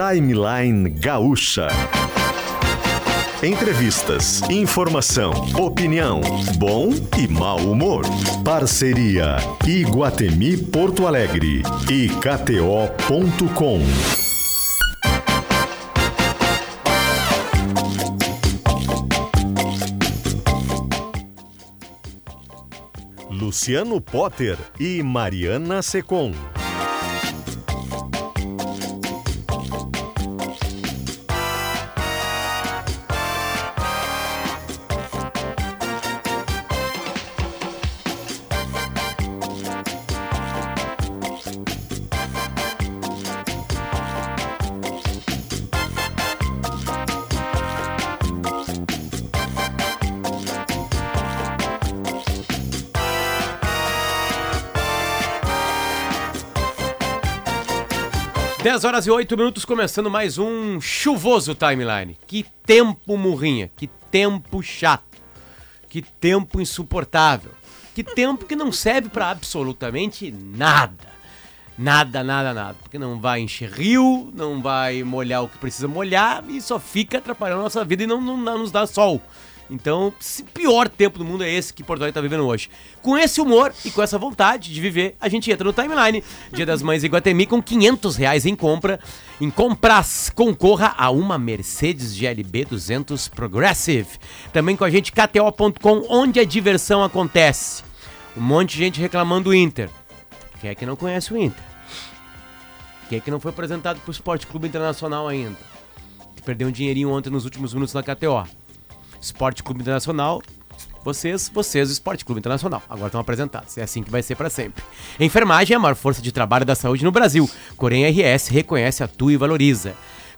Timeline Gaúcha. Entrevistas, informação, opinião, bom e mau humor. Parceria Iguatemi Porto Alegre e KTO.com. Luciano Potter e Mariana Secom. Horas e 8 minutos, começando mais um chuvoso timeline. Que tempo murrinha, que tempo chato, que tempo insuportável, que tempo que não serve para absolutamente nada. Nada, nada, nada. Porque não vai encher rio, não vai molhar o que precisa molhar e só fica atrapalhando a nossa vida e não, não, não nos dá sol. Então, pior tempo do mundo é esse que Porto Alegre tá vivendo hoje. Com esse humor e com essa vontade de viver, a gente entra no timeline. Dia das Mães Iguatemi com 500 reais em compra. Em compras, concorra a uma Mercedes GLB 200 Progressive. Também com a gente, KTO.com, onde a diversão acontece. Um monte de gente reclamando do Inter. Quem é que não conhece o Inter? Quem é que não foi apresentado pro Esporte Clube Internacional ainda? Que perdeu um dinheirinho ontem nos últimos minutos na KTO. Esporte Clube Internacional. Vocês, vocês, o Esporte Clube Internacional. Agora estão apresentados. É assim que vai ser para sempre. Enfermagem é a maior força de trabalho da saúde no Brasil. Corém RS reconhece, atua e valoriza.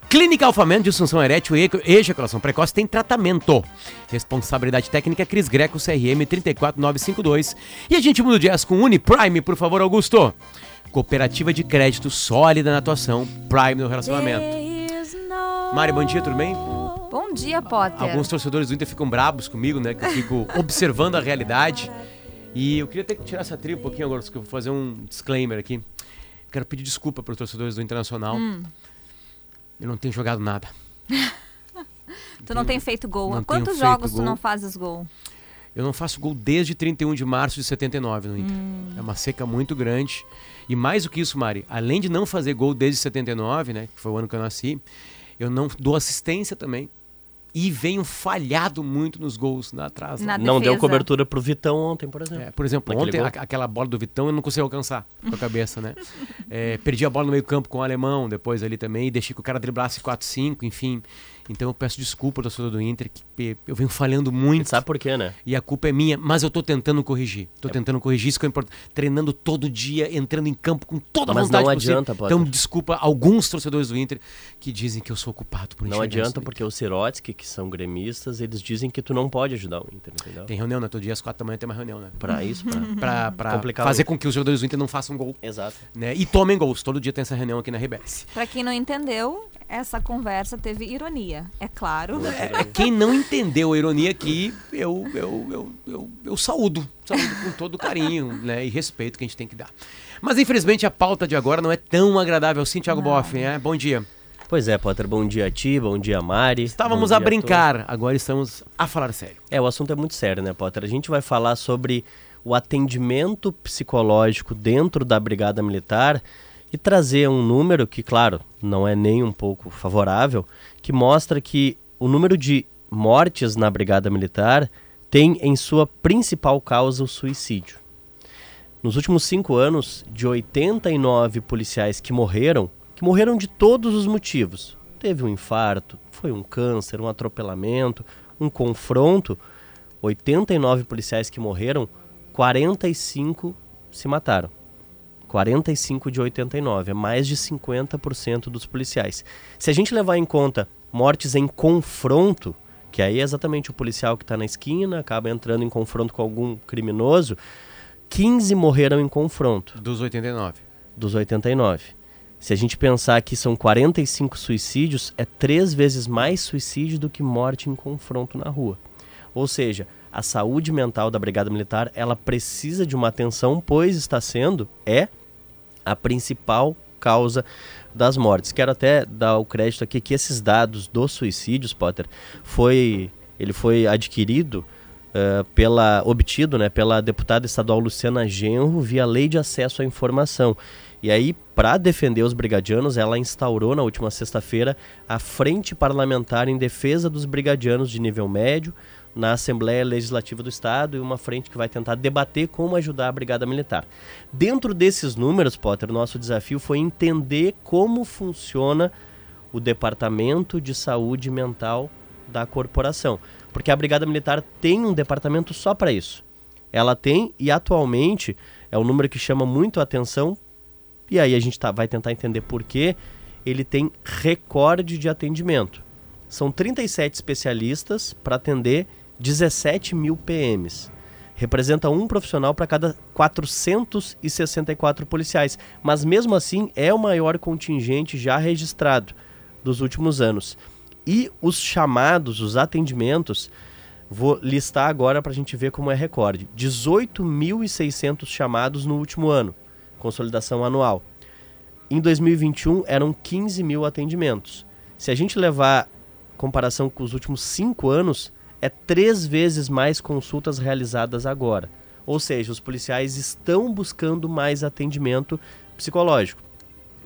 Clínica Alfamento, disfunção erétil e ejaculação precoce tem tratamento. Responsabilidade técnica Cris Greco, CRM 34952. E a gente muda o jazz com Uniprime, por favor, Augusto. Cooperativa de crédito sólida na atuação, Prime no relacionamento. Mari, bom dia, tudo bem? Bom dia, Potter. Alguns torcedores do Inter ficam brabos comigo, né? Que eu fico observando a realidade. E eu queria ter que tirar essa trilha um pouquinho agora, porque eu vou fazer um disclaimer aqui. Quero pedir desculpa para os torcedores do Internacional. Hum. Eu não tenho jogado nada. tu não tem feito gol. Há quantos jogos tu gol. não fazes gol? Eu não faço gol desde 31 de março de 79 no Inter. É uma seca muito grande. E mais do que isso, Mari, além de não fazer gol desde 79, né? Que foi o ano que eu nasci, eu não dou assistência também. E venho falhado muito nos gols na atrás. Na Não deu cobertura pro Vitão ontem, por exemplo. É, por exemplo, Naquele ontem a- aquela bola do Vitão eu não consegui alcançar com a cabeça, né? É, perdi a bola no meio campo com o alemão depois ali também, e deixei que o cara driblasse 4-5, enfim. Então eu peço desculpa ao torcedor do Inter, que eu venho falhando muito. Sabe por quê, né? E a culpa é minha, mas eu tô tentando corrigir. Tô tentando corrigir, isso que é importante. Treinando todo dia, entrando em campo com toda a Mas vontade não possível. adianta, Potter. Então desculpa alguns torcedores do Inter que dizem que eu sou culpado por Não adianta porque os Sirotsky, que são gremistas, eles dizem que tu não pode ajudar o Inter, entendeu? Tem reunião, né? Todo dia às quatro da manhã tem uma reunião, né? Pra isso, pra... Pra, pra Complicar fazer com que os jogadores do Inter não façam gol. Exato. né? E tomem gols. Todo dia tem essa reunião aqui na RBS. Pra quem não entendeu, essa conversa teve ironia. É claro. É, quem não entendeu a ironia aqui, eu, eu, eu, eu, eu saúdo. Saúdo com todo carinho né? e respeito que a gente tem que dar. Mas infelizmente a pauta de agora não é tão agradável assim, Thiago Boff. Né? Bom dia. Pois é, Potter, bom dia a ti, bom dia Mari. Estávamos a brincar, agora estamos a falar sério. É, o assunto é muito sério, né, Potter? A gente vai falar sobre o atendimento psicológico dentro da Brigada Militar e trazer um número que, claro, não é nem um pouco favorável, que mostra que o número de mortes na Brigada Militar tem em sua principal causa o suicídio. Nos últimos cinco anos, de 89 policiais que morreram, que morreram de todos os motivos. Teve um infarto, foi um câncer, um atropelamento, um confronto. 89 policiais que morreram, 45 se mataram. 45 de 89, é mais de 50% dos policiais. Se a gente levar em conta mortes em confronto, que aí é exatamente o policial que está na esquina, acaba entrando em confronto com algum criminoso, 15 morreram em confronto Dos 89. dos 89. Se a gente pensar que são 45 suicídios, é três vezes mais suicídio do que morte em confronto na rua. Ou seja, a saúde mental da Brigada Militar, ela precisa de uma atenção, pois está sendo, é, a principal causa das mortes. Quero até dar o crédito aqui que esses dados dos suicídios, Potter, foi ele foi adquirido uh, pela obtido, né, pela deputada estadual Luciana Genro via Lei de Acesso à Informação. E aí, para defender os brigadianos, ela instaurou na última sexta-feira a Frente Parlamentar em Defesa dos Brigadianos de Nível Médio na Assembleia Legislativa do Estado e uma frente que vai tentar debater como ajudar a Brigada Militar. Dentro desses números, Potter, nosso desafio foi entender como funciona o Departamento de Saúde Mental da corporação. Porque a Brigada Militar tem um departamento só para isso. Ela tem, e atualmente é um número que chama muito a atenção, e aí a gente tá, vai tentar entender por que ele tem recorde de atendimento. São 37 especialistas para atender 17 mil PMs. Representa um profissional para cada 464 policiais. Mas mesmo assim é o maior contingente já registrado dos últimos anos. E os chamados, os atendimentos, vou listar agora para a gente ver como é recorde: 18.600 chamados no último ano, consolidação anual. Em 2021 eram 15 mil atendimentos. Se a gente levar comparação com os últimos cinco anos, é três vezes mais consultas realizadas agora. Ou seja, os policiais estão buscando mais atendimento psicológico.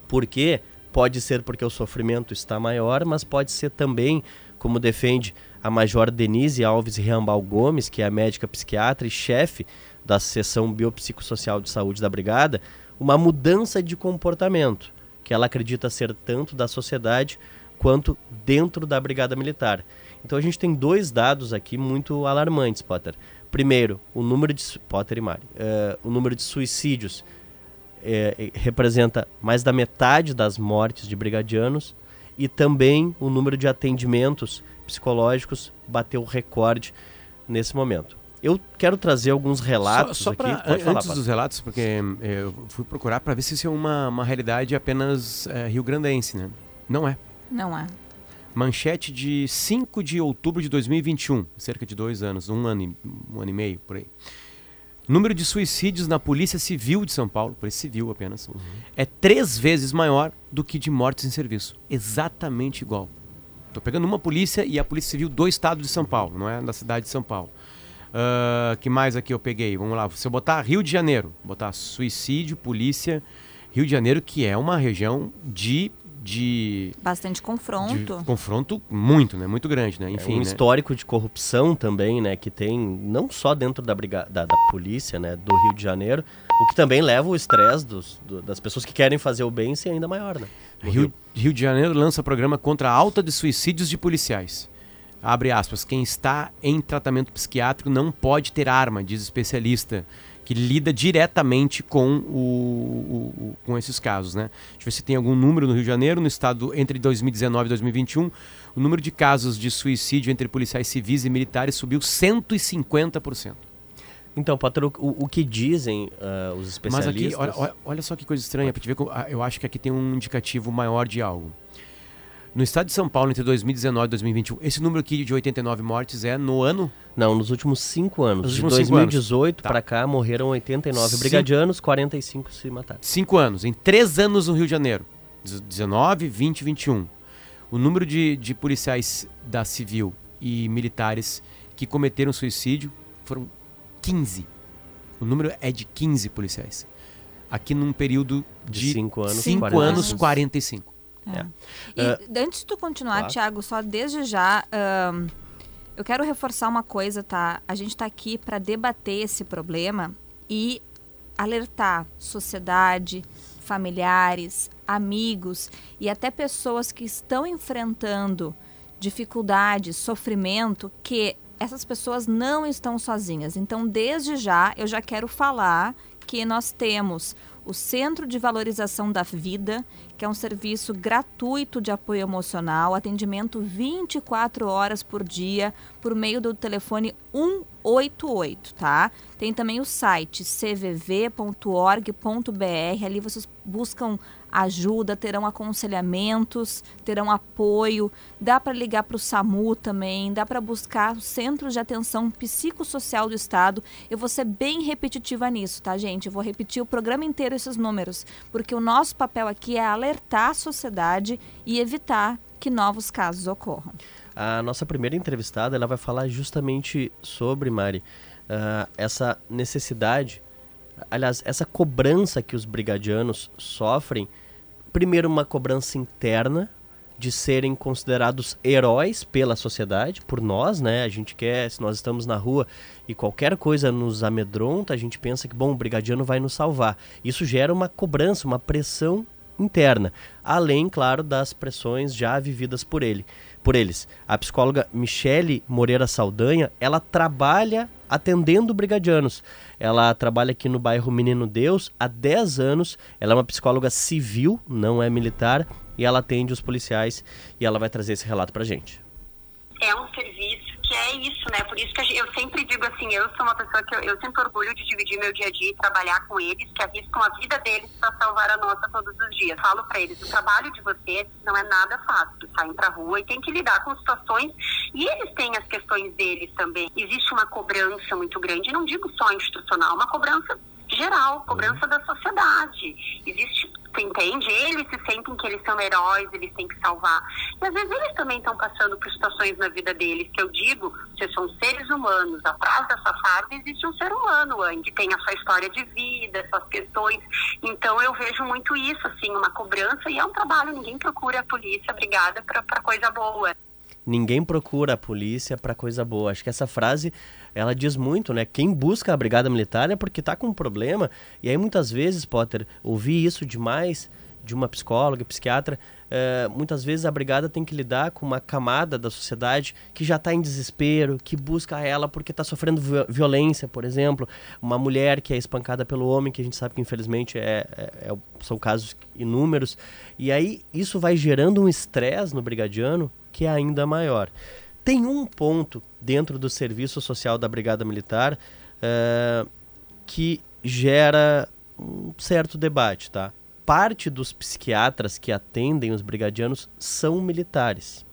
Por quê? Pode ser porque o sofrimento está maior, mas pode ser também, como defende a Major Denise Alves Rambal Gomes, que é a médica psiquiatra e chefe da seção biopsicossocial de saúde da Brigada, uma mudança de comportamento, que ela acredita ser tanto da sociedade quanto dentro da Brigada Militar. Então a gente tem dois dados aqui muito alarmantes, Potter. Primeiro, o número de Potter e Mari, uh, o número de suicídios é, representa mais da metade das mortes de brigadianos e também o número de atendimentos psicológicos bateu recorde nesse momento. Eu quero trazer alguns relatos só, só aqui. Pra, falar, antes dos relatos, porque eu fui procurar para ver se isso é uma, uma realidade apenas é, rio-grandense, né? Não é. Não é. Manchete de 5 de outubro de 2021, cerca de dois anos, um ano, e, um ano e meio, por aí. Número de suicídios na Polícia Civil de São Paulo, Polícia Civil apenas, uhum. é três vezes maior do que de mortes em serviço. Exatamente igual. Estou pegando uma polícia e a Polícia Civil do Estado de São Paulo, não é da cidade de São Paulo. Uh, que mais aqui eu peguei? Vamos lá. Se eu botar Rio de Janeiro, botar suicídio, polícia, Rio de Janeiro, que é uma região de de bastante confronto. De confronto muito, né? Muito grande, né? Enfim, é um né? histórico de corrupção também, né? Que tem não só dentro da, briga da, da polícia, né? Do Rio de Janeiro, o que também leva o estresse dos, do, das pessoas que querem fazer o bem ser ainda maior, né? Rio, Rio. Rio de Janeiro lança programa contra a alta de suicídios de policiais. Abre aspas. Quem está em tratamento psiquiátrico não pode ter arma, diz especialista que lida diretamente com, o, o, o, com esses casos. Né? Deixa eu ver se tem algum número no Rio de Janeiro, no estado entre 2019 e 2021. O número de casos de suicídio entre policiais civis e militares subiu 150%. Então, Potter, o, o que dizem uh, os especialistas... Mas aqui, olha, olha só que coisa estranha, porque eu acho que aqui tem um indicativo maior de algo. No estado de São Paulo, entre 2019 e 2021, esse número aqui de 89 mortes é no ano? Não, nos últimos cinco anos. Nos de 2018 para tá. cá morreram 89 Cinco. brigadianos, 45 se mataram. Cinco anos. Em três anos no Rio de Janeiro. 19, 20 21. O número de, de policiais da civil e militares que cometeram suicídio foram 15. O número é de 15 policiais. Aqui num período de 5 anos, cinco 40 anos, 45. É. E uh, antes de tu continuar, claro. Thiago, só desde já, um, eu quero reforçar uma coisa, tá? A gente está aqui para debater esse problema e alertar sociedade, familiares, amigos e até pessoas que estão enfrentando dificuldades, sofrimento, que essas pessoas não estão sozinhas. Então, desde já, eu já quero falar que nós temos o Centro de Valorização da Vida, que é um serviço gratuito de apoio emocional, atendimento 24 horas por dia por meio do telefone 188, tá? Tem também o site cvv.org.br, ali vocês buscam ajuda, terão aconselhamentos, terão apoio, dá para ligar para o SAMU também, dá para buscar os centros de atenção psicossocial do estado. Eu vou ser bem repetitiva nisso, tá, gente? Eu vou repetir o programa inteiro esses números, porque o nosso papel aqui é alertar a sociedade e evitar que novos casos ocorram. A nossa primeira entrevistada ela vai falar justamente sobre, Mari, uh, essa necessidade, aliás, essa cobrança que os brigadianos sofrem. Primeiro, uma cobrança interna de serem considerados heróis pela sociedade, por nós, né? A gente quer, se nós estamos na rua e qualquer coisa nos amedronta, a gente pensa que, bom, o brigadiano vai nos salvar. Isso gera uma cobrança, uma pressão interna, além, claro, das pressões já vividas por ele por eles. A psicóloga Michele Moreira Saldanha, ela trabalha atendendo brigadianos. Ela trabalha aqui no bairro Menino Deus há 10 anos. Ela é uma psicóloga civil, não é militar, e ela atende os policiais e ela vai trazer esse relato pra gente. É um serviço é isso, né? Por isso que eu sempre digo assim, eu sou uma pessoa que eu, eu sempre orgulho de dividir meu dia a dia e trabalhar com eles, que arriscam a vida deles para salvar a nossa todos os dias. Falo para eles, o trabalho de vocês não é nada fácil. Saem pra rua e tem que lidar com situações e eles têm as questões deles também. Existe uma cobrança muito grande, não digo só institucional, uma cobrança geral, cobrança da sociedade. Existe você entende? Eles se sentem que eles são heróis, eles têm que salvar. E às vezes eles também estão passando por situações na vida deles que eu digo, vocês são seres humanos. Atrás dessa farda existe um ser humano que tem a sua história de vida, suas questões. Então eu vejo muito isso, assim, uma cobrança e é um trabalho. Ninguém procura a polícia brigada para coisa boa ninguém procura a polícia para coisa boa. Acho que essa frase ela diz muito, né? Quem busca a brigada militar é porque está com um problema. E aí muitas vezes, Potter, ouvir isso demais de uma psicóloga, psiquiatra, uh, muitas vezes a brigada tem que lidar com uma camada da sociedade que já está em desespero, que busca ela porque está sofrendo violência, por exemplo, uma mulher que é espancada pelo homem, que a gente sabe que infelizmente é, é, é são casos inúmeros, e aí isso vai gerando um estresse no brigadiano que é ainda maior. Tem um ponto dentro do serviço social da Brigada Militar uh, que gera um certo debate, tá? Parte dos psiquiatras que atendem os brigadianos são militares.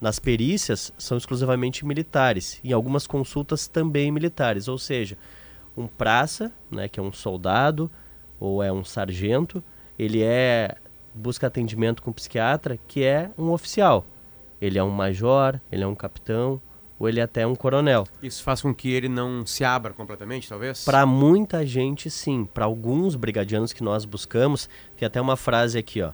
Nas perícias são exclusivamente militares, em algumas consultas também militares, ou seja, um praça, né, que é um soldado ou é um sargento, ele é busca atendimento com um psiquiatra que é um oficial, ele é um major, ele é um capitão, ou ele é até um coronel. Isso faz com que ele não se abra completamente, talvez? Para muita gente, sim. Para alguns brigadianos que nós buscamos, tem até uma frase aqui, ó,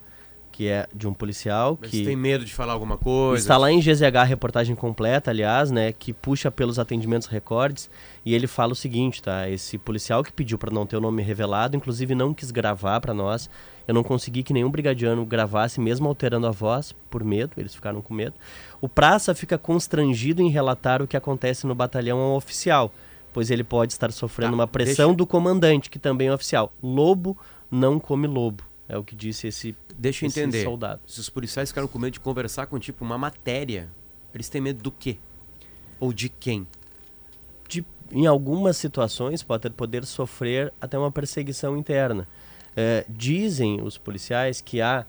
que é de um policial Mas que tem medo de falar alguma coisa. Está lá em GZH reportagem completa, aliás, né, que puxa pelos atendimentos recordes e ele fala o seguinte, tá? Esse policial que pediu para não ter o nome revelado, inclusive não quis gravar para nós. Eu não consegui que nenhum brigadiano gravasse, mesmo alterando a voz, por medo, eles ficaram com medo. O praça fica constrangido em relatar o que acontece no batalhão ao oficial, pois ele pode estar sofrendo tá, uma pressão deixa... do comandante, que também é oficial. Lobo não come lobo. É o que disse esse, deixa eu entender. soldado. Se os policiais ficaram com medo de conversar com tipo uma matéria, eles têm medo do quê? Ou de quem? De, em algumas situações pode poder sofrer até uma perseguição interna. É, dizem os policiais que há,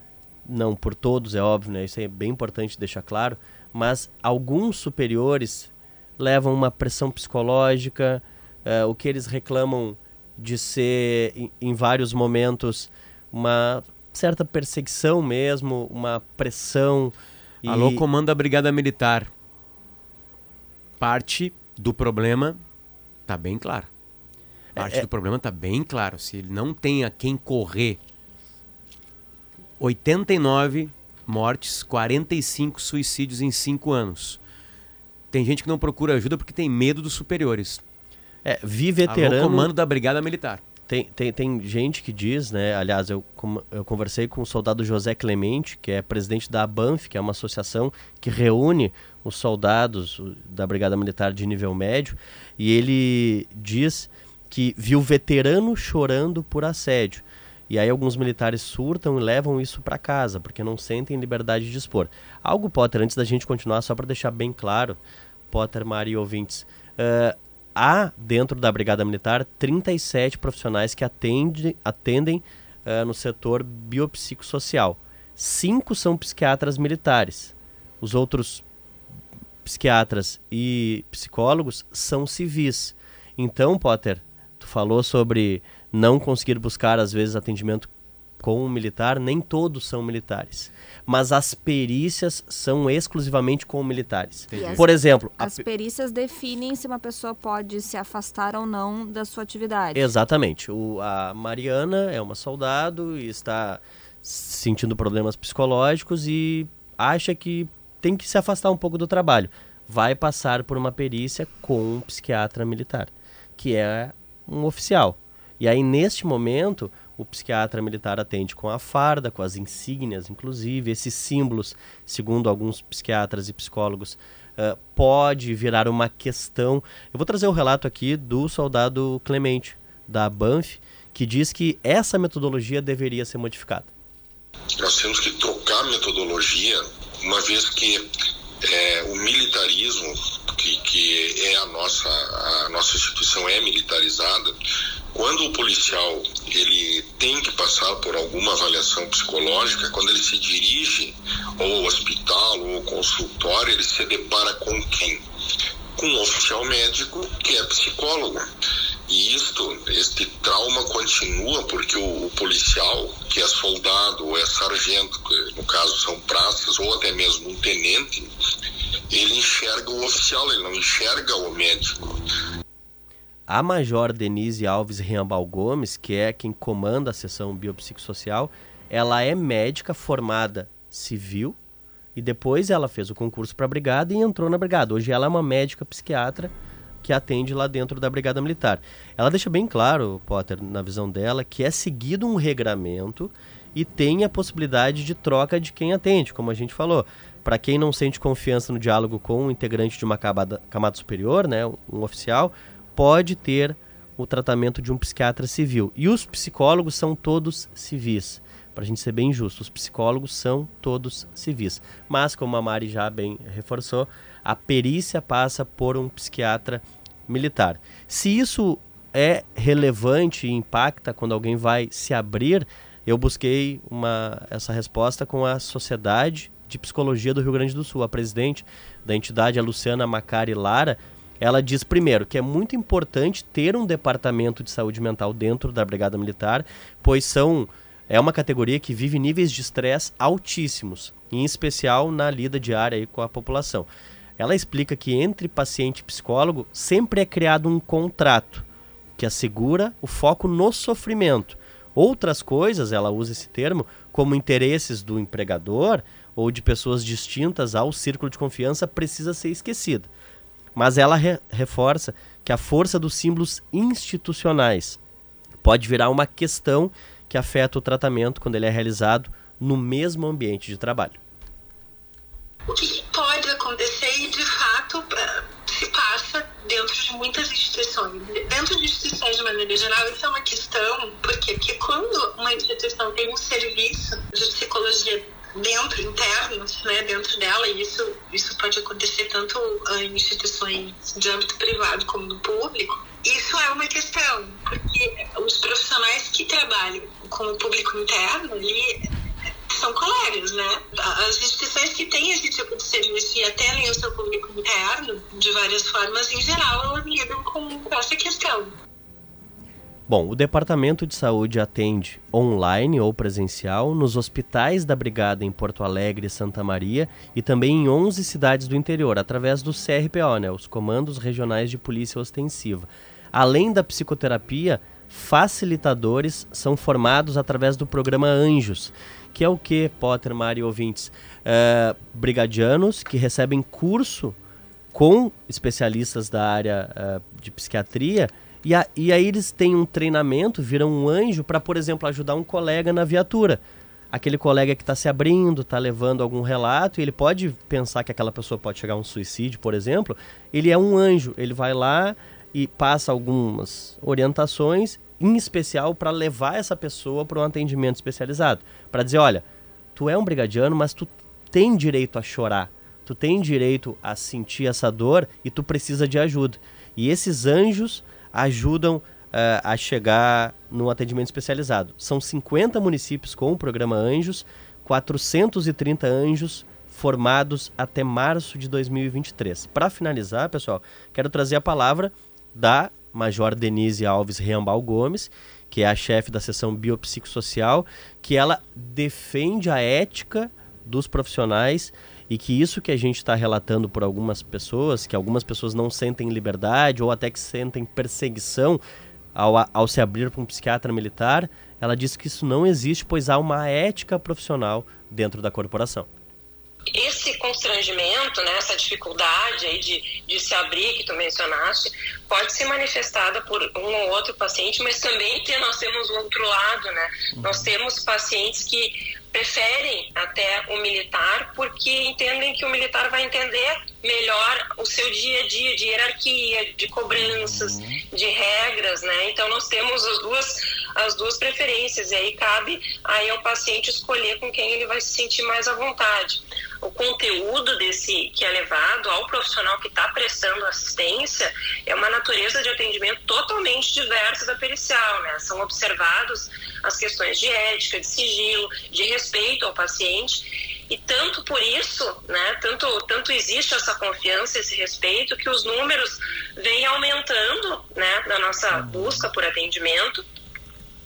não por todos, é óbvio, né? isso é bem importante deixar claro, mas alguns superiores levam uma pressão psicológica, é, o que eles reclamam de ser, em, em vários momentos, uma certa perseguição mesmo, uma pressão. E... Alô, comando da Brigada Militar. Parte do problema tá bem claro. Parte é, do problema está bem claro. Se ele não tem a quem correr, 89 mortes, 45 suicídios em 5 anos. Tem gente que não procura ajuda porque tem medo dos superiores. É, vi veterano. Alô, comando da Brigada Militar. Tem, tem, tem gente que diz, né? Aliás, eu, eu conversei com o soldado José Clemente, que é presidente da ABANF, que é uma associação que reúne os soldados da Brigada Militar de nível médio, e ele diz que viu veterano chorando por assédio. E aí alguns militares surtam e levam isso para casa, porque não sentem liberdade de expor. Algo, Potter, antes da gente continuar, só para deixar bem claro, Potter, Mari e ouvintes, uh, há dentro da Brigada Militar 37 profissionais que atende, atendem uh, no setor biopsicossocial. Cinco são psiquiatras militares. Os outros psiquiatras e psicólogos são civis. Então, Potter, tu falou sobre não conseguir buscar, às vezes, atendimento com um militar, nem todos são militares. Mas as perícias são exclusivamente com militares. As, Por exemplo, as a... perícias definem se uma pessoa pode se afastar ou não da sua atividade. Exatamente. O, a Mariana é uma soldado e está sentindo problemas psicológicos e acha que tem que se afastar um pouco do trabalho. Vai passar por uma perícia com um psiquiatra militar, que é um oficial. E aí, neste momento, o psiquiatra militar atende com a farda, com as insígnias, inclusive, esses símbolos, segundo alguns psiquiatras e psicólogos, uh, pode virar uma questão. Eu vou trazer o um relato aqui do soldado Clemente, da Banff, que diz que essa metodologia deveria ser modificada. Nós temos que trocar a metodologia, uma vez que é, o militarismo, que, que é a nossa, a nossa instituição é militarizada, quando o policial ele tem que passar por alguma avaliação psicológica, quando ele se dirige ao hospital ou ao consultório, ele se depara com quem? Com um oficial médico que é psicólogo. E isto, este trauma continua porque o, o, policial, que é soldado ou é sargento, no caso são praças, ou até mesmo um tenente, ele enxerga o oficial, ele não enxerga o médico. A Major Denise Alves Riambal Gomes, que é quem comanda a seção biopsicossocial, ela é médica formada civil e depois ela fez o concurso para a brigada e entrou na brigada. Hoje ela é uma médica psiquiatra que atende lá dentro da Brigada Militar. Ela deixa bem claro, Potter, na visão dela, que é seguido um regramento e tem a possibilidade de troca de quem atende, como a gente falou. Para quem não sente confiança no diálogo com um integrante de uma camada, camada superior, né, um oficial, pode ter o tratamento de um psiquiatra civil. E os psicólogos são todos civis. Para a gente ser bem justo, os psicólogos são todos civis. Mas, como a Mari já bem reforçou, a perícia passa por um psiquiatra militar. Se isso é relevante e impacta quando alguém vai se abrir, eu busquei uma, essa resposta com a Sociedade de Psicologia do Rio Grande do Sul. A presidente da entidade, a Luciana Macari Lara, ela diz primeiro que é muito importante ter um departamento de saúde mental dentro da Brigada Militar, pois são é uma categoria que vive níveis de estresse altíssimos, em especial na lida diária com a população. Ela explica que entre paciente e psicólogo sempre é criado um contrato que assegura o foco no sofrimento. Outras coisas, ela usa esse termo, como interesses do empregador ou de pessoas distintas ao círculo de confiança, precisa ser esquecida. Mas ela re reforça que a força dos símbolos institucionais pode virar uma questão que afeta o tratamento quando ele é realizado no mesmo ambiente de trabalho o que dentro de muitas instituições. Dentro de instituições de maneira geral, isso é uma questão, por quê? Porque quando uma instituição tem um serviço de psicologia dentro, interno, né, dentro dela, e isso, isso pode acontecer tanto em instituições de âmbito privado como no público, isso é uma questão, porque os profissionais que trabalham com o público interno ali são colegas, né? As instituições que têm esse tipo de serviço e atendem o seu público interno, de várias formas, em geral, elas lidam com essa questão. Bom, o Departamento de Saúde atende online ou presencial nos hospitais da Brigada em Porto Alegre e Santa Maria e também em 11 cidades do interior, através do CRPO, né, os Comandos Regionais de Polícia Ostensiva. Além da psicoterapia, facilitadores são formados através do programa Anjos, que é o que, Potter, Mari ouvintes? É, brigadianos que recebem curso com especialistas da área uh, de psiquiatria e, a, e aí eles têm um treinamento, viram um anjo para, por exemplo, ajudar um colega na viatura. Aquele colega que está se abrindo, está levando algum relato, e ele pode pensar que aquela pessoa pode chegar a um suicídio, por exemplo. Ele é um anjo, ele vai lá e passa algumas orientações em especial para levar essa pessoa para um atendimento especializado. Para dizer, olha, tu é um brigadiano, mas tu tem direito a chorar, tu tem direito a sentir essa dor e tu precisa de ajuda. E esses anjos ajudam uh, a chegar no atendimento especializado. São 50 municípios com o programa Anjos, 430 anjos formados até março de 2023. Para finalizar, pessoal, quero trazer a palavra da Major Denise Alves Reambal Gomes, que é a chefe da seção biopsicossocial, que ela defende a ética dos profissionais e que isso que a gente está relatando por algumas pessoas, que algumas pessoas não sentem liberdade ou até que sentem perseguição ao, ao se abrir para um psiquiatra militar, ela disse que isso não existe, pois há uma ética profissional dentro da corporação esse constrangimento, né, essa dificuldade aí de, de se abrir que tu mencionaste, pode ser manifestada por um ou outro paciente, mas também tem, nós temos o outro lado, né? Nós temos pacientes que preferem até o militar porque entendem que o militar vai entender melhor o seu dia a dia de hierarquia, de cobranças, uhum. de regras, né? Então nós temos as duas as duas preferências e aí cabe aí ao paciente escolher com quem ele vai se sentir mais à vontade. O conteúdo desse que é levado ao profissional que está prestando assistência é uma natureza de atendimento totalmente diversa da pericial, né? São observados as questões de ética, de sigilo, de respeito ao paciente. E tanto por isso, né, tanto, tanto existe essa confiança, esse respeito, que os números vêm aumentando né, na nossa busca por atendimento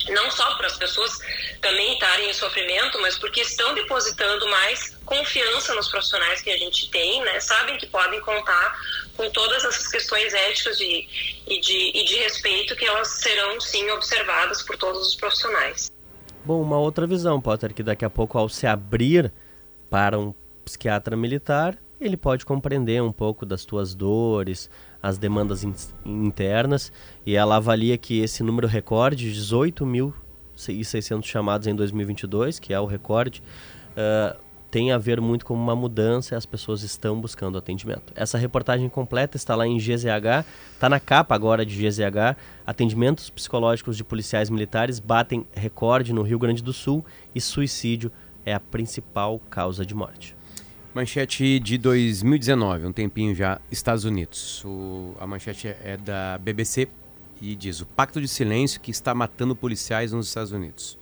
não só para as pessoas também estarem em sofrimento, mas porque estão depositando mais confiança nos profissionais que a gente tem, né? Sabem que podem contar com todas essas questões éticas e, de, e de respeito que elas serão sim observadas por todos os profissionais. Bom, uma outra visão, Potter, que daqui a pouco ao se abrir para um psiquiatra militar, ele pode compreender um pouco das tuas dores, as demandas in internas, e ela avalia que esse número recorde, 18.600 chamados em 2022, que é o recorde, uh, tem a ver muito com uma mudança e as pessoas estão buscando atendimento. Essa reportagem completa está lá em GZH, está na capa agora de GZH. Atendimentos psicológicos de policiais militares batem recorde no Rio Grande do Sul e suicídio é a principal causa de morte. Manchete de 2019, um tempinho já, Estados Unidos. O, a manchete é da BBC e diz: O pacto de silêncio que está matando policiais nos Estados Unidos.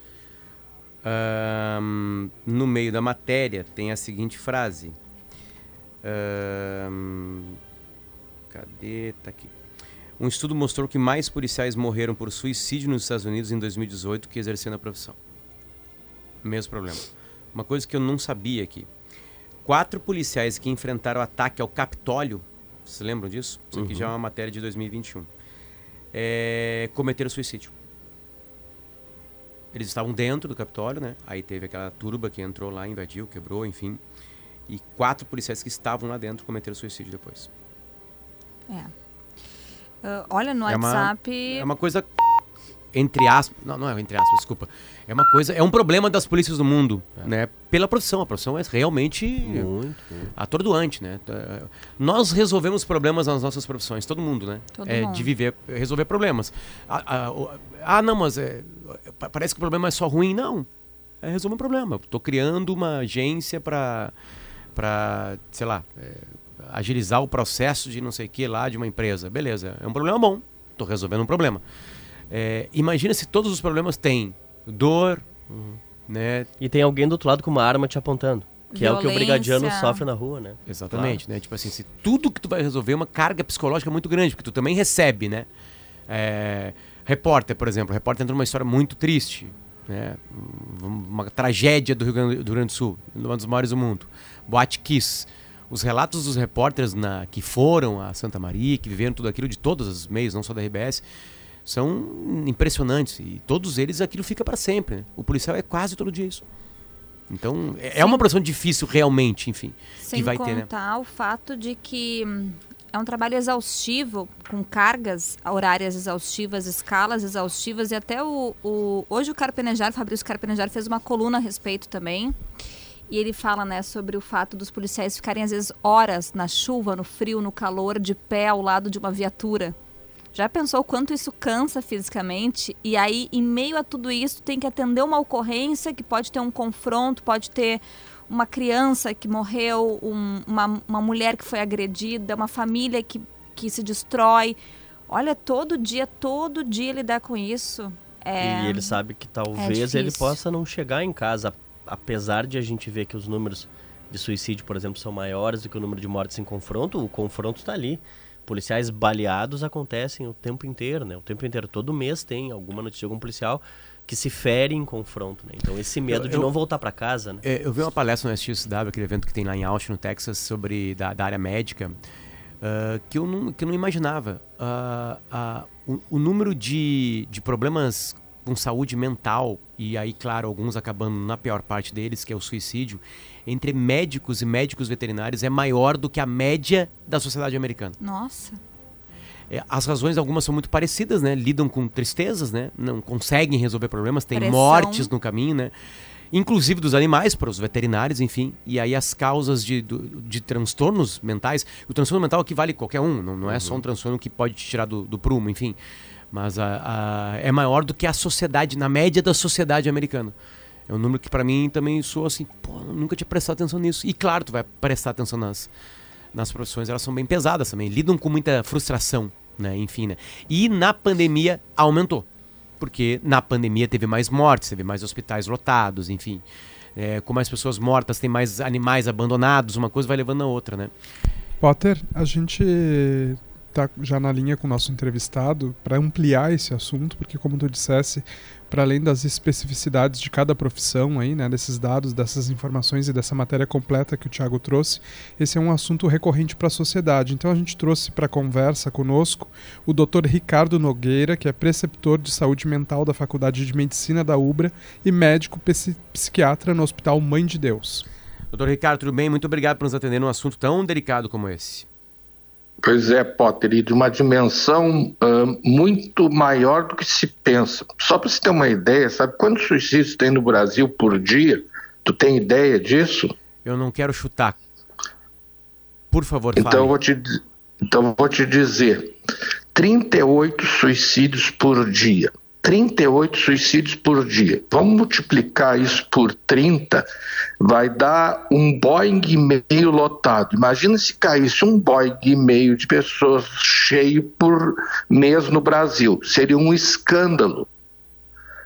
Um, no meio da matéria tem a seguinte frase. Um, cadê? Tá aqui. Um estudo mostrou que mais policiais morreram por suicídio nos Estados Unidos em 2018 que exercendo a profissão. Mesmo problema. Uma coisa que eu não sabia aqui quatro policiais que enfrentaram ataque ao Capitólio, vocês lembram disso? Isso aqui uhum. já é uma matéria de 2021. É, cometeram suicídio. Eles estavam dentro do Capitólio, né? Aí teve aquela turba que entrou lá, invadiu, quebrou, enfim. E quatro policiais que estavam lá dentro cometeram suicídio depois. É. Uh, olha, no é WhatsApp. Uma, é uma coisa entre aspas, não, não é entre aspas, desculpa. É uma coisa, é um problema das polícias do mundo, é. né? Pela profissão, a profissão é realmente muito, atordoante, né? Nós resolvemos problemas nas nossas profissões, todo mundo, né? Todo é mundo. de viver, resolver problemas. Ah, ah, ah, não, mas é, parece que o problema é só ruim, não. É resolver um problema. Estou criando uma agência para para, sei lá, é, agilizar o processo de não sei o que lá de uma empresa. Beleza, é um problema bom. Estou resolvendo um problema. É, imagina se todos os problemas têm dor, uhum. né? E tem alguém do outro lado com uma arma te apontando. Que Violência. é o que o brigadiano sofre na rua, né? Exatamente, claro. né? Tipo assim, se tudo que tu vai resolver é uma carga psicológica muito grande, porque tu também recebe, né? É, repórter, por exemplo, o repórter entra numa história muito triste, né? Uma tragédia do Rio Grande do, Grande do Sul, uma dos maiores do mundo. Boate Kiss. Os relatos dos repórteres na, que foram a Santa Maria, que viveram tudo aquilo de todos os meios, não só da RBS, são impressionantes. E todos eles aquilo fica para sempre. Né? O policial é quase todo dia isso. Então, é, é uma profissão difícil realmente, enfim. Sem que vai contar ter, né? o fato de que hum, é um trabalho exaustivo, com cargas horárias exaustivas, escalas exaustivas, e até o... o hoje o Carpenejar, o Fabrício Carpenejar, fez uma coluna a respeito também. E ele fala né, sobre o fato dos policiais ficarem, às vezes, horas na chuva, no frio, no calor, de pé ao lado de uma viatura já pensou o quanto isso cansa fisicamente? E aí, em meio a tudo isso, tem que atender uma ocorrência que pode ter um confronto, pode ter uma criança que morreu, um, uma, uma mulher que foi agredida, uma família que, que se destrói. Olha, todo dia, todo dia lidar com isso. É, e ele sabe que talvez é ele possa não chegar em casa, apesar de a gente ver que os números de suicídio, por exemplo, são maiores do que o número de mortes em confronto, o confronto está ali. Policiais baleados acontecem o tempo inteiro, né? O tempo inteiro. Todo mês tem alguma notícia de algum policial que se fere em confronto, né? Então esse medo eu, de eu, não voltar para casa, né? É, eu vi uma palestra no SXW, aquele evento que tem lá em Austin, no Texas, sobre da, da área médica, uh, que, eu não, que eu não imaginava. Uh, uh, o, o, número de, de problemas com saúde mental, e aí, claro, alguns acabando na pior parte deles, que é o suicídio, entre médicos e médicos veterinários é maior do que a média da sociedade americana. Nossa. É, as razões, algumas são muito parecidas, né? Lidam com tristezas, né? Não conseguem resolver problemas, tem Pressão. mortes no caminho, né? Inclusive dos animais, para os veterinários, enfim. E aí as causas de, de, de transtornos mentais. O transtorno mental aqui vale qualquer um, não, não é uhum. só um transtorno que pode te tirar do, do prumo, enfim. Mas a, a, é maior do que a sociedade, na média da sociedade americana. É um número que para mim também soa assim, pô, nunca tinha prestado atenção nisso. E claro, tu vai prestar atenção nas, nas profissões, elas são bem pesadas também, lidam com muita frustração, né? Enfim, né? E na pandemia aumentou. Porque na pandemia teve mais mortes, teve mais hospitais lotados, enfim. É, com mais pessoas mortas, tem mais animais abandonados, uma coisa vai levando a outra, né? Potter, a gente está já na linha com o nosso entrevistado para ampliar esse assunto, porque como tu dissesse, para além das especificidades de cada profissão aí, né, desses dados, dessas informações e dessa matéria completa que o Tiago trouxe, esse é um assunto recorrente para a sociedade. Então a gente trouxe para conversa conosco o Dr. Ricardo Nogueira, que é preceptor de saúde mental da Faculdade de Medicina da UBRA e médico psiquiatra no Hospital Mãe de Deus. Doutor Ricardo, tudo bem? Muito obrigado por nos atender num assunto tão delicado como esse. Pois é, Potter, e de uma dimensão uh, muito maior do que se pensa. Só para você ter uma ideia, sabe quantos suicídios tem no Brasil por dia? Tu tem ideia disso? Eu não quero chutar. Por favor, então fale. Vou te, então vou te dizer, 38 suicídios por dia. 38 suicídios por dia. Vamos multiplicar isso por 30, vai dar um Boeing e meio lotado. Imagina se caísse um Boeing e meio de pessoas cheio por mês no Brasil. Seria um escândalo.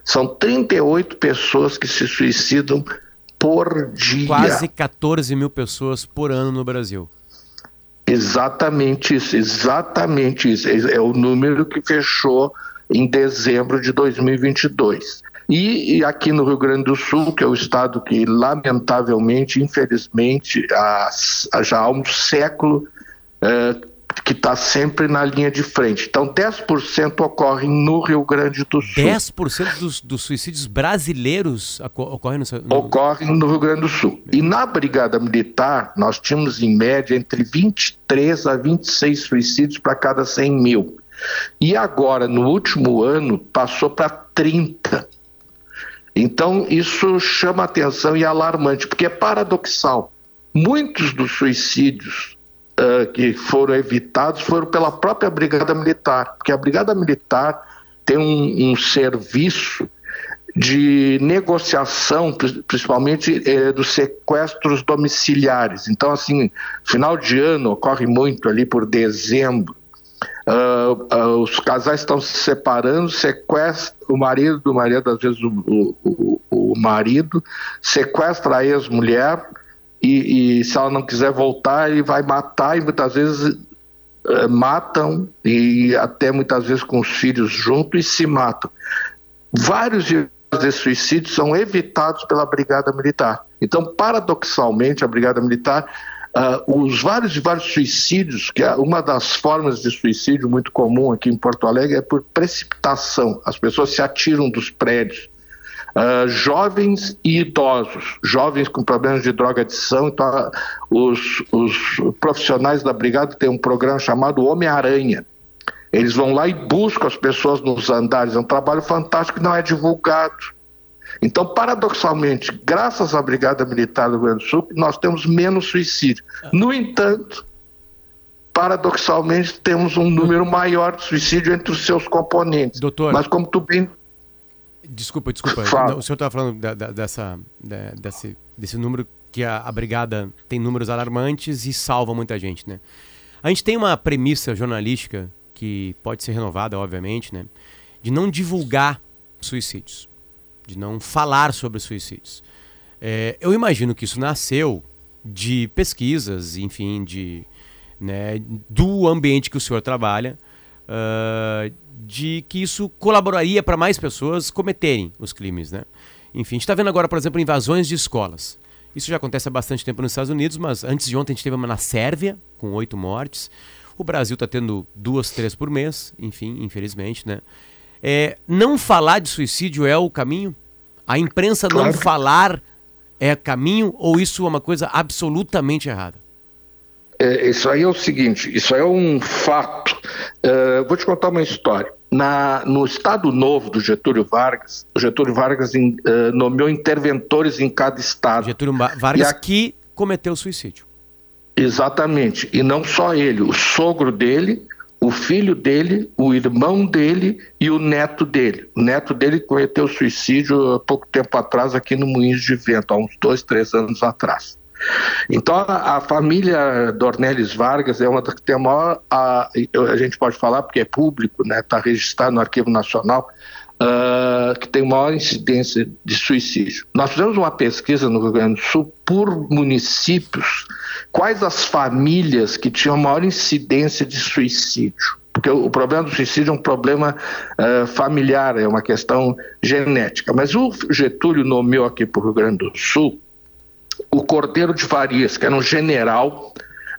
São 38 pessoas que se suicidam por dia. Quase 14 mil pessoas por ano no Brasil. Exatamente isso, exatamente isso. É o número que fechou em dezembro de 2022. E, e, aqui no Rio Grande do Sul, que é o estado que, lamentavelmente, infelizmente, há, já há um século é, que está sempre na linha de frente. Então, 10% ocorrem no Rio Grande do Sul. 10% dos, dos suicídios brasileiros ocorrem no, no... Ocorrem no Rio Grande do Sul. E na Brigada Militar, nós tínhamos, em média, entre 23 a 26 suicídios para cada 100 mil. E agora, no último ano, passou para 30. Então, isso chama atenção e é alarmante, porque é paradoxal. Muitos dos suicídios uh, que foram evitados foram pela própria Brigada Militar, porque a Brigada Militar tem um, um serviço de negociação, principalmente eh, dos sequestros domiciliares. Então, assim, final de ano ocorre muito ali por dezembro, Uh, os casais estão se separando, sequestra o marido do marido, às vezes o, o, o marido, sequestra a ex-mulher e, e, se ela não quiser voltar, ele vai matar e muitas vezes uh, matam e até muitas vezes com os filhos junto e se matam. Vários desses suicídios são evitados pela Brigada Militar. Então, paradoxalmente, a Brigada Militar Uh, os vários e vários suicídios, que é uma das formas de suicídio muito comum aqui em Porto Alegre é por precipitação. As pessoas se atiram dos prédios. Uh, jovens e idosos, jovens com problemas de drogadição. Então, uh, os, os profissionais da brigada têm um programa chamado Homem-Aranha. Eles vão lá e buscam as pessoas nos andares. É um trabalho fantástico que não é divulgado. Então, paradoxalmente, graças à Brigada Militar do Rio Grande do Sul, nós temos menos suicídio. No entanto, paradoxalmente, temos um número maior de suicídio entre os seus componentes. Doutor. Mas como tu bem. Desculpa, desculpa. Fala. O senhor estava falando da, da, dessa, da, desse, desse número que a, a Brigada tem números alarmantes e salva muita gente, né? A gente tem uma premissa jornalística que pode ser renovada, obviamente, né? De não divulgar suicídios, de não falar sobre suicídios. É, eu imagino que isso nasceu de pesquisas, enfim, de, né, do ambiente que o senhor trabalha, uh, de que isso colaboraria para mais pessoas cometerem os crimes, né? Enfim, a gente está vendo agora, por exemplo, invasões de escolas. Isso já acontece há bastante tempo nos Estados Unidos, mas antes de ontem a gente teve uma na Sérvia, com oito mortes. O Brasil está tendo duas, três por mês, enfim, infelizmente, né? É, não falar de suicídio é o caminho? A imprensa claro. não falar é caminho ou isso é uma coisa absolutamente errada? É, isso aí é o seguinte, isso aí é um fato. Uh, vou te contar uma história. Na, no Estado Novo do Getúlio Vargas, o Getúlio Vargas in, uh, nomeou interventores em cada estado. Getúlio Vargas a... que cometeu suicídio. Exatamente. E não só ele, o sogro dele, o filho dele, o irmão dele e o neto dele. O neto dele cometeu suicídio há pouco tempo atrás aqui no Moinhos de Vento, há uns dois, três anos atrás. Então a, família Dornelles Vargas é uma das que tem a maior, a, a gente pode falar porque é público, né? Está registrado no Arquivo Nacional, uh, que tem maior incidência de suicídio. Nós fizemos uma pesquisa no Rio Grande do Sul por municípios, quais as famílias que tinham maior incidência de suicídio. Porque o problema do suicídio é um problema uh, familiar, é uma questão genética. Mas o Getúlio nomeou aqui para o Rio Grande do Sul o Cordeiro de Farias, que era um general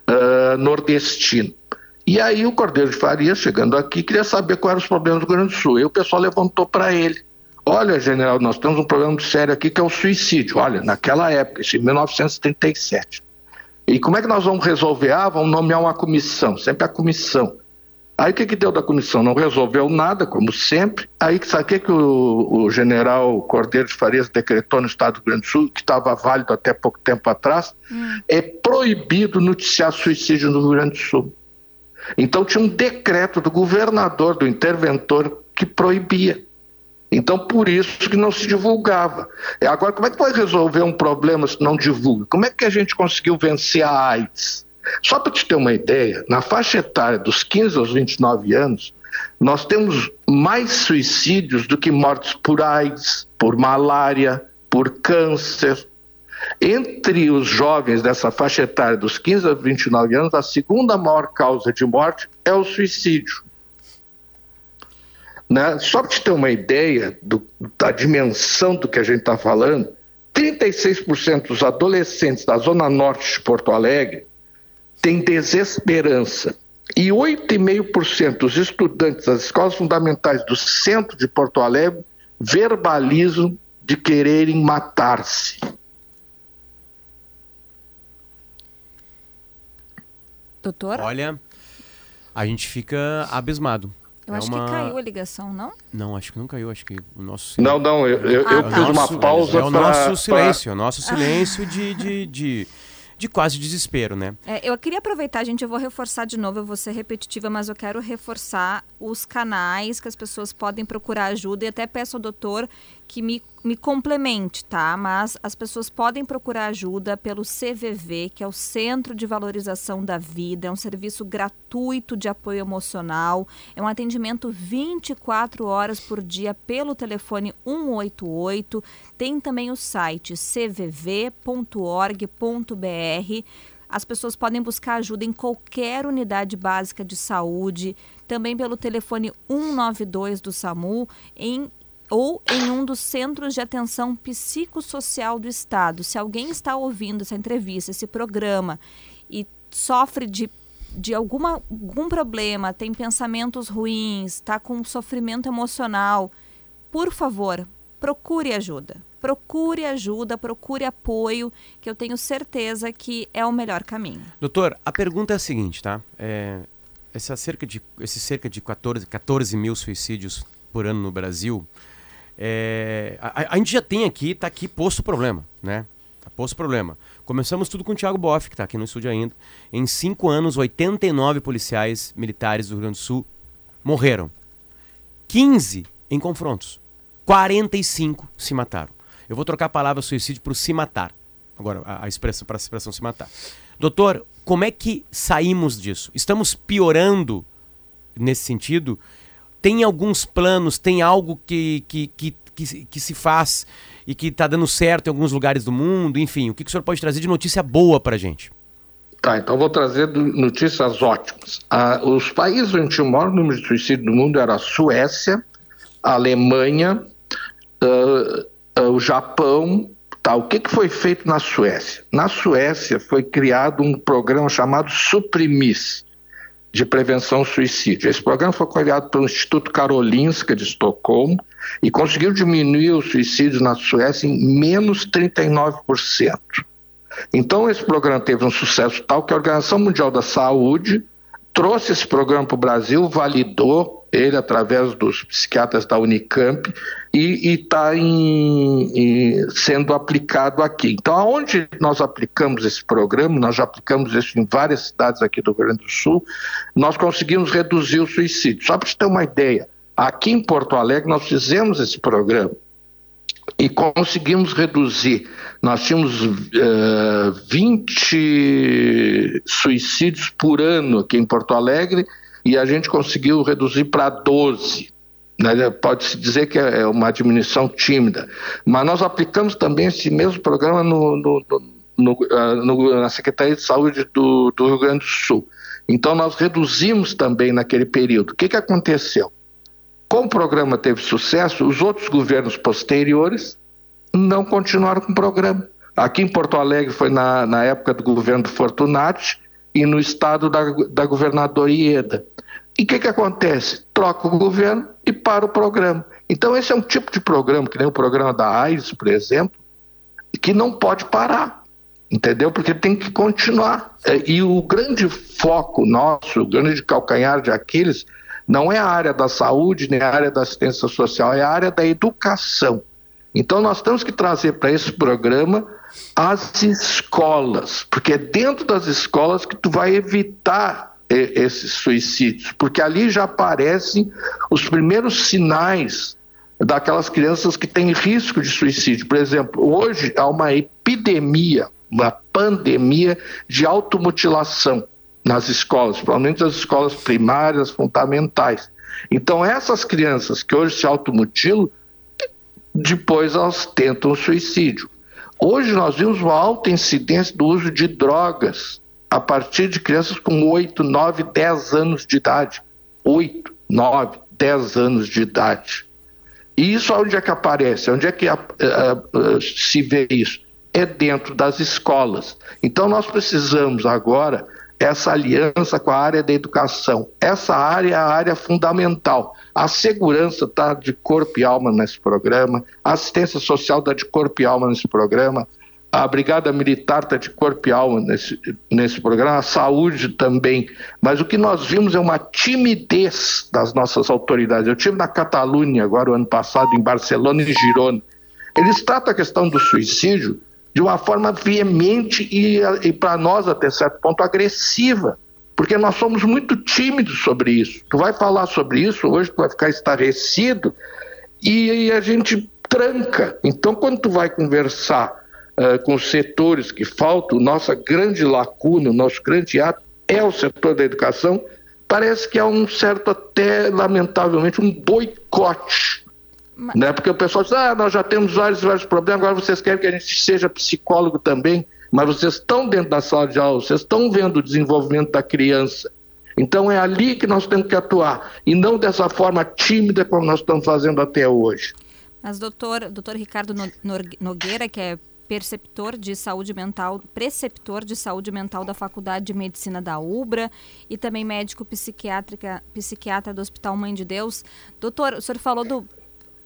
uh, nordestino. E aí o Cordeiro de Faria, chegando aqui, queria saber quais eram os problemas do Rio Grande do Sul. E o pessoal levantou para ele. Olha, general, nós temos um problema sério aqui que é o suicídio. Olha, naquela época, isso em 1937. E como é que nós vamos resolver? Ah, vamos nomear uma comissão, sempre a comissão. Aí o que, que deu da comissão? Não resolveu nada, como sempre. Aí sabe o que, que o, o general Cordeiro de Farias decretou no estado do Rio Grande do Sul, que estava válido até pouco tempo atrás? Hum. É proibido noticiar suicídio no Rio Grande do Sul. Então tinha um decreto do governador, do interventor, que proibia. Então, por isso que não se divulgava. Agora, como é que vai resolver um problema se não divulga? Como é que a gente conseguiu vencer a AIDS? Só para te ter uma ideia, na faixa etária dos 15 aos 29 anos, nós temos mais suicídios do que mortes por AIDS, por malária, por câncer, entre os jovens dessa faixa etária dos 15 a 29 anos, a segunda maior causa de morte é o suicídio. Né? Só para te ter uma ideia do, da dimensão do que a gente está falando, 36% dos adolescentes da zona norte de Porto Alegre têm desesperança. E 8,5% dos estudantes das escolas fundamentais do centro de Porto Alegre verbalizam de quererem matar-se. Doutor? Olha, a gente fica abismado. Eu é acho uma... que caiu a ligação, não? Não, acho que não caiu. Acho que o nosso silêncio... Não, não, eu, eu, ah, eu fiz nosso, uma pausa É o nosso pra... silêncio, é o nosso silêncio de, de, de, de quase desespero, né? É, eu queria aproveitar, gente, eu vou reforçar de novo, eu vou ser repetitiva, mas eu quero reforçar os canais que as pessoas podem procurar ajuda e até peço ao doutor que me, me complemente, tá? Mas as pessoas podem procurar ajuda pelo CVV, que é o Centro de Valorização da Vida, é um serviço gratuito de apoio emocional, é um atendimento 24 horas por dia pelo telefone 188. Tem também o site cvv.org.br. As pessoas podem buscar ajuda em qualquer unidade básica de saúde, também pelo telefone 192 do SAMU, em ou em um dos centros de atenção psicossocial do Estado. Se alguém está ouvindo essa entrevista, esse programa, e sofre de, de alguma, algum problema, tem pensamentos ruins, está com sofrimento emocional, por favor, procure ajuda. Procure ajuda, procure apoio, que eu tenho certeza que é o melhor caminho. Doutor, a pergunta é a seguinte, tá? É, essa cerca de, esse cerca de 14, 14 mil suicídios por ano no Brasil, é, a, a, gente já tem aqui, tá aqui posto o problema, né? Tá posto o problema. Começamos tudo com o Thiago Boff, que está aqui no estúdio ainda. Em cinco anos, 89 policiais militares do Rio Grande do Sul morreram. 15 em confrontos. 45 se mataram. Eu vou trocar a palavra suicídio para se matar. Agora, a, a expressão para a expressão se matar. Doutor, como é que saímos disso? Estamos piorando nesse sentido? Tem alguns planos, tem algo que, que, que, que, que se faz e que está dando certo em alguns lugares do mundo? Enfim, o que, que o senhor pode trazer de notícia boa para a gente? Tá, então vou trazer notícias ótimas. Ah, os países onde o maior número de suicídio do mundo era a Suécia, a Alemanha, uh, uh, o Japão. Tá, o que, que foi feito na Suécia? Na Suécia foi criado um programa chamado Suprimis, de prevenção suicídio. Esse programa foi criado pelo Instituto Karolinska de Estocolmo e conseguiu diminuir o suicídio na Suécia em menos 39%. Então, esse programa teve um sucesso tal que a Organização Mundial da Saúde trouxe esse programa para o Brasil, validou ele através dos psiquiatras da Unicamp e está sendo aplicado aqui. Então, aonde nós aplicamos esse programa, nós já aplicamos isso em várias cidades aqui do Rio Grande do Sul, nós conseguimos reduzir o suicídio. Só para você ter uma ideia, aqui em Porto Alegre nós fizemos esse programa e conseguimos reduzir. Nós tínhamos uh, eh, 20 suicídios por ano aqui em Porto Alegre e a gente conseguiu reduzir para 12. Né? Pode-se dizer que é uma diminuição tímida. Mas nós aplicamos também esse mesmo programa no, no, no, uh, na Secretaria de Saúde do, do, Rio Grande do Sul. Então nós reduzimos também naquele período. O que, que aconteceu? Como o programa teve sucesso, os outros governos posteriores não continuaram com o programa. Aqui em Porto Alegre foi na, na época do governo do Fortunati e no estado da, da governadora Ieda. E o que, que acontece? Troca o governo e para o programa. Então, esse é um tipo de programa, que nem o programa da AIDS, por exemplo, que não pode parar, entendeu? Porque tem que continuar. É, e o grande foco nosso, o grande calcanhar de Aquiles, não é a área da saúde, nem a área da assistência social, é a área da educação. Então nós temos que trazer para esse programa as escolas, porque é dentro das escolas que tu vai evitar esses suicídios, porque ali já aparecem os primeiros sinais daquelas crianças que têm risco de suicídio. Por exemplo, hoje há uma epidemia, uma pandemia de automutilação nas escolas, principalmente as escolas primárias, fundamentais. Então, essas crianças que hoje se automutilam, depois elas tentam suicídio. Hoje nós vimos uma alta incidência do uso de drogas a partir de crianças com 8, 9, 10 anos de idade. 8, 9, 10 anos de idade. E isso onde é que aparece? Onde é que a, a, se vê isso? É dentro das escolas. Então nós precisamos agora essa aliança com a área da educação. Essa área é a área fundamental. A segurança está de corpo e alma nesse programa, a assistência social está de corpo e alma nesse programa, a Brigada Militar está de corpo e alma nesse, nesse programa, a saúde também. Mas o que nós vimos é uma timidez das nossas autoridades. Eu tive na Catalunha agora, o ano passado, em Barcelona e Girona. Eles tratam a questão do suicídio de uma forma veemente e, e para nós, até certo ponto, agressiva, porque nós somos muito tímidos sobre isso. Tu vai falar sobre isso, hoje tu vai ficar estarrecido e, e a gente tranca. Então, quando tu vai conversar uh, com os setores que faltam, nossa grande lacuna, nosso grande ato é o setor da educação, parece que há um certo, até lamentavelmente, um boicote mas... Né? Porque o pessoal diz, ah, nós já temos vários, vários problemas, agora vocês querem que a gente seja psicólogo também, mas vocês estão dentro da sala de aula, vocês estão vendo o desenvolvimento da criança. Então é ali que nós temos que atuar, e não dessa forma tímida como nós estamos fazendo até hoje. Mas doutor, doutor Ricardo Nogueira, que é perceptor de saúde mental, preceptor de saúde mental da Faculdade de Medicina da UBRA e também médico psiquiátrica, psiquiatra do Hospital Mãe de Deus. Doutor, o senhor falou do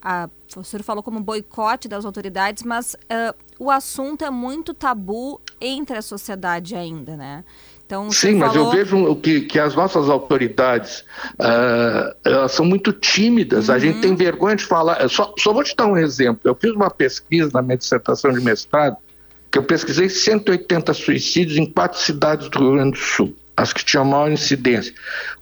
a, o senhor falou como boicote das autoridades, mas uh, o assunto é muito tabu entre a sociedade ainda, né? Então, Sim, mas eu vejo que, que as nossas autoridades uh, elas são muito tímidas, uhum. a gente tem uhum. vergonha de falar. Só, só vou te dar um exemplo. Eu fiz uma pesquisa na minha dissertação de mestrado, que eu pesquisei 180 suicídios em quatro cidades do Rio Grande do Sul, as que tinham maior incidência.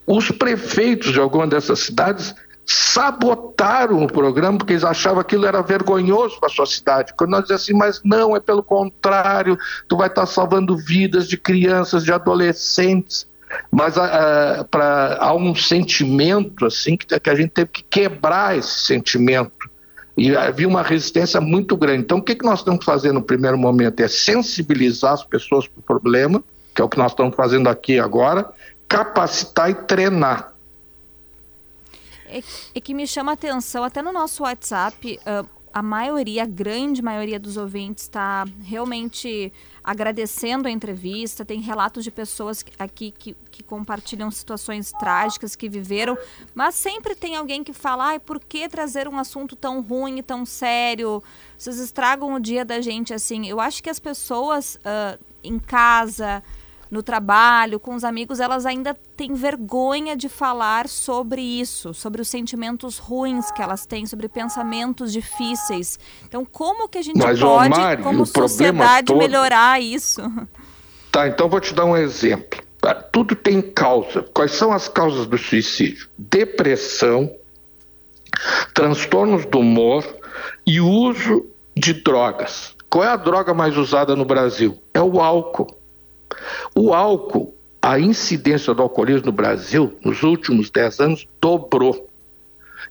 Os prefeitos de alguma dessas cidades sabotaram o programa porque eles achavam que aquilo era vergonhoso para a sua cidade. Quando nós dizemos assim, mas não, é pelo contrário, tu vai estar salvando vidas de crianças, de adolescentes. Mas uh, pra, há um sentimento assim que, que a gente teve que quebrar esse sentimento. E havia uma resistência muito grande. Então, o que, que nós temos que fazer no primeiro momento? É sensibilizar as pessoas para o problema, que é o que nós estamos fazendo aqui agora, capacitar e treinar. É, é que me chama a atenção, até no nosso WhatsApp, uh, a maioria, a grande maioria dos ouvintes está realmente agradecendo a entrevista. Tem relatos de pessoas aqui que, que compartilham situações trágicas que viveram, mas sempre tem alguém que fala: ai, por que trazer um assunto tão ruim e tão sério? Vocês estragam o dia da gente assim. Eu acho que as pessoas uh, em casa no trabalho, com os amigos, elas ainda têm vergonha de falar sobre isso, sobre os sentimentos ruins que elas têm, sobre pensamentos difíceis. Então, como que a gente Mas, pode, como sociedade, todo... melhorar isso? Tá, então vou te dar um exemplo. Tá, tudo tem causa. Quais são as causas do suicídio? Depressão, transtornos do humor e uso de drogas. Qual é a droga mais usada no Brasil? É o álcool. O álcool, a incidência do alcoolismo no Brasil, nos últimos 10 anos, dobrou.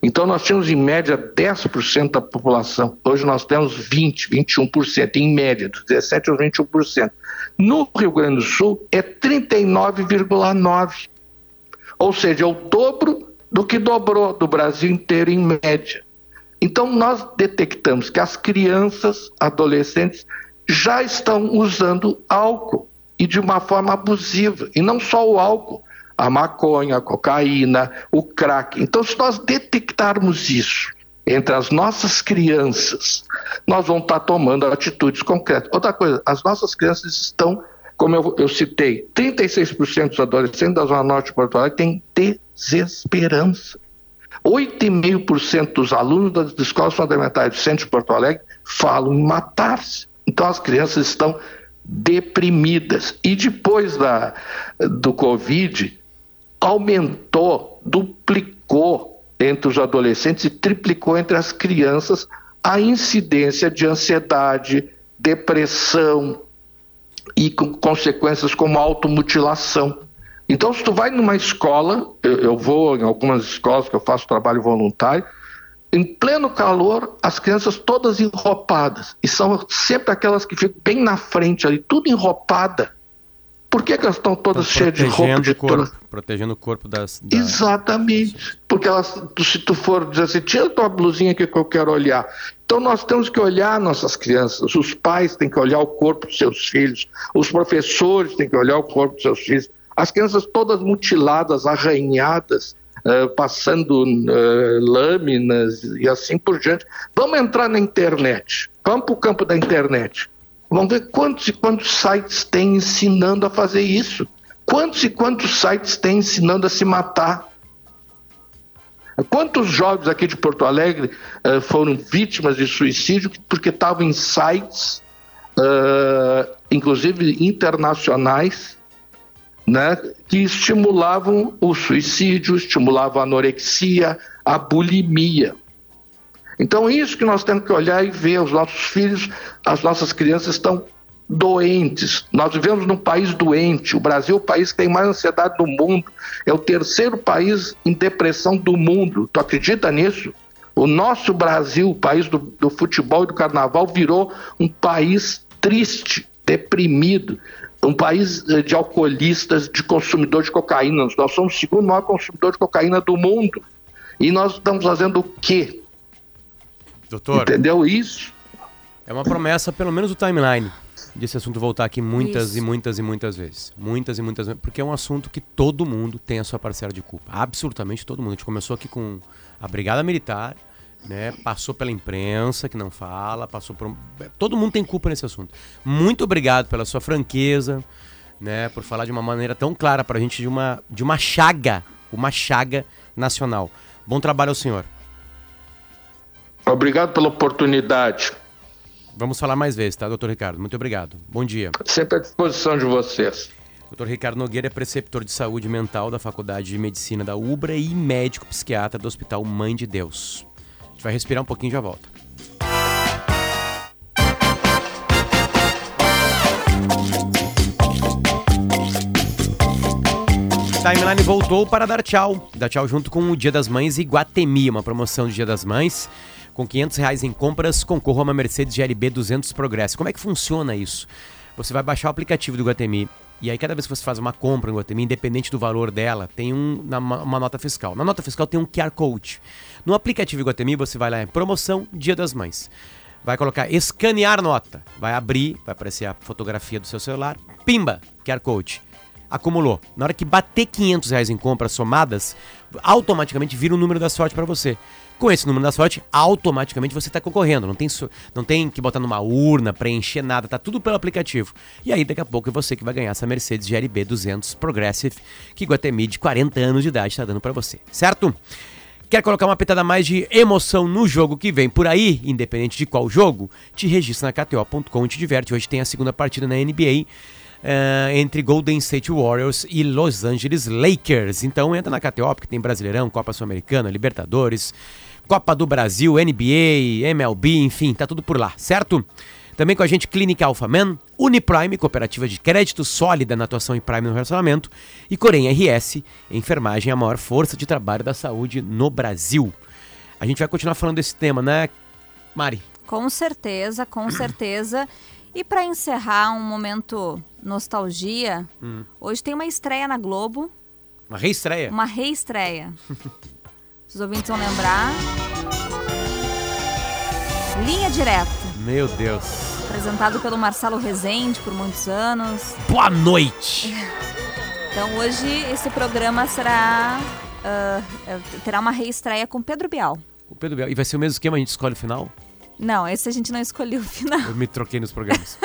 Então nós tínhamos em média 10% da população. Hoje nós temos 20, 21%, em média, dos 17 aos 21%. No Rio Grande do Sul é 39,9%. Ou seja, é o dobro do que dobrou do Brasil inteiro em média. Então nós detectamos que as crianças, adolescentes já estão usando álcool e de uma forma abusiva. E não só o álcool, a maconha, a cocaína, o crack. Então, se nós detectarmos isso entre as nossas crianças, nós vamos estar tomando atitudes concretas. Outra coisa, as nossas crianças estão, como eu, eu citei, 36% dos adolescentes da Zona Norte de Porto Alegre têm desesperança. 8,5% dos alunos das escolas fundamentais do centro de Porto Alegre falam em matar-se. Então as crianças estão deprimidas. E depois da, do Covid, aumentou, duplicou entre os adolescentes e triplicou entre as crianças a incidência de ansiedade, depressão e com consequências como automutilação. Então, se tu vai numa escola, eu, eu vou em algumas escolas que eu faço trabalho voluntário, em pleno calor, as crianças todas enropadas. E são sempre aquelas que ficam bem na frente ali, tudo enropada. Por que, que elas estão todas estão cheias de roupa de corpo, Protegendo o corpo das. Da... Exatamente. Porque elas, se tu for dizer assim, tira tua blusinha aqui que eu quero olhar. Então nós temos que olhar nossas crianças, os pais têm que olhar o corpo dos seus filhos, os professores têm que olhar o corpo dos seus filhos, as crianças todas mutiladas, arranhadas, uh, passando uh, lâminas e assim por diante. Vamos entrar na internet, vamos para o campo da internet. Vamos ver quantos e quantos sites tem ensinando a fazer isso. Quantos e quantos sites tem ensinando a se matar. Quantos jovens aqui de Porto Alegre uh, foram vítimas de suicídio porque estavam em sites, uh, inclusive internacionais, né, que estimulavam o suicídio, estimulavam a anorexia, a bulimia. Então, isso que nós temos que olhar e ver: os nossos filhos, as nossas crianças estão doentes. Nós vivemos num país doente. O Brasil é o país que tem mais ansiedade do mundo. É o terceiro país em depressão do mundo. Tu acredita nisso? O nosso Brasil, o país do, do futebol e do carnaval, virou um país triste, deprimido um país eh, de alcoolistas, de consumidor de cocaína. Nós somos o segundo maior consumidor de cocaína do mundo. E nós estamos fazendo o quê? Doutor. Entendeu isso? É uma promessa, pelo menos o timeline, desse assunto voltar aqui muitas isso. e muitas e muitas vezes. Muitas e muitas vezes. Porque é um assunto que todo mundo tem a sua parcela de culpa. Absolutamente todo mundo. A gente começou aqui com a Brigada Militar, né? Passou pela imprensa que não fala, passou por todo mundo tem culpa nesse assunto. Muito obrigado pela sua franqueza, né? Por falar de uma maneira tão clara para a gente de uma de uma chaga, uma chaga nacional. Bom trabalho ao senhor. Obrigado pela oportunidade. Vamos falar mais vezes, tá, doutor Ricardo? Muito obrigado. Bom dia. Sempre à disposição de vocês. Dr. Ricardo Nogueira é preceptor de saúde mental da Faculdade de Medicina da UBRA e médico psiquiatra do Hospital Mãe de Deus gente vai respirar um pouquinho e já volta. Timeline voltou para dar tchau. Dar tchau junto com o Dia das Mães e Guatemi, uma promoção do Dia das Mães. Com 500 reais em compras, concorra a uma Mercedes GLB 200 Progress. Como é que funciona isso? Você vai baixar o aplicativo do Guatemi e aí cada vez que você faz uma compra no Guatemi, independente do valor dela, tem um, uma, uma nota fiscal. Na nota fiscal tem um QR Code. No aplicativo Guatemi você vai lá em promoção Dia das Mães. Vai colocar escanear nota. Vai abrir, vai aparecer a fotografia do seu celular. Pimba, QR Code acumulou. Na hora que bater 500 reais em compras somadas, automaticamente vira o um número da sorte para você. Com esse número da sorte, automaticamente você está concorrendo. Não tem, não tem que botar numa urna, preencher nada, tá tudo pelo aplicativo. E aí, daqui a pouco, é você que vai ganhar essa Mercedes GLB 200 Progressive, que Guatemi de 40 anos de idade está dando para você, certo? Quer colocar uma pitada mais de emoção no jogo que vem por aí, independente de qual jogo? Te registra na KTO.com e te diverte. Hoje tem a segunda partida na NBA uh, entre Golden State Warriors e Los Angeles Lakers. Então entra na KTO, porque tem Brasileirão, Copa Sul-Americana, Libertadores, Copa do Brasil, NBA, MLB, enfim, tá tudo por lá, certo? Também com a gente Clínica Alphaman, Uniprime, cooperativa de crédito sólida na atuação em Prime no relacionamento, e Corém RS, enfermagem, a maior força de trabalho da saúde no Brasil. A gente vai continuar falando desse tema, né, Mari? Com certeza, com certeza. E para encerrar um momento nostalgia, hum. hoje tem uma estreia na Globo. Uma reestreia? Uma reestreia. Os ouvintes vão lembrar. Linha Direta. Meu Deus. Apresentado pelo Marcelo Rezende por muitos anos. Boa noite! então hoje esse programa será. Uh, terá uma reestreia com Pedro Bial. O Pedro Bial. E vai ser o mesmo esquema, a gente escolhe o final? Não, esse a gente não escolheu o final. Eu me troquei nos programas.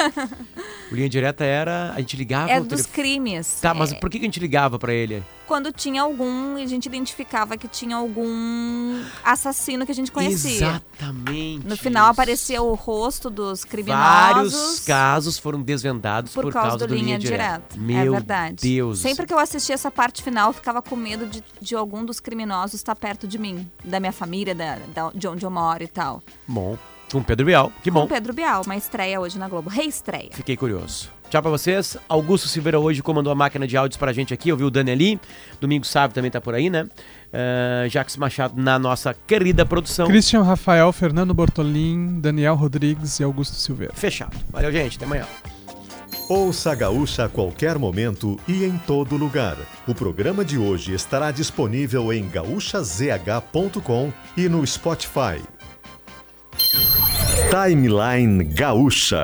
o Linha Direta era. A gente ligava. É dos crimes. Tá, mas é... por que a gente ligava para ele? Quando tinha algum, a gente identificava que tinha algum assassino que a gente conhecia. Exatamente. No final aparecia o rosto dos criminosos. Vários casos foram desvendados por, por causa, causa, do, do Linha, Direta. Direta. Meu é verdade. Deus. Sempre que eu assistia essa parte final, eu ficava com medo de, de algum dos criminosos estar perto de mim, da minha família, da, da, de onde eu moro e tal. Bom. Com Pedro Bial, que bom. Com Pedro Bial, uma estreia hoje na Globo, reestreia. Fiquei curioso. Tchau pra vocês. Augusto Silveira hoje comandou a máquina de áudios pra gente aqui. Eu vi o Dani ali. Domingo Sávio também tá por aí, né? Uh, Jacques Machado na nossa querida produção. Christian Rafael, Fernando Bortolim, Daniel Rodrigues e Augusto Silveira. Fechado. Valeu, gente. Até amanhã. Ouça a Gaúcha a qualquer momento e em todo lugar. O programa de hoje estará disponível em gaúchazh.com e no Spotify. Timeline Gaúcha.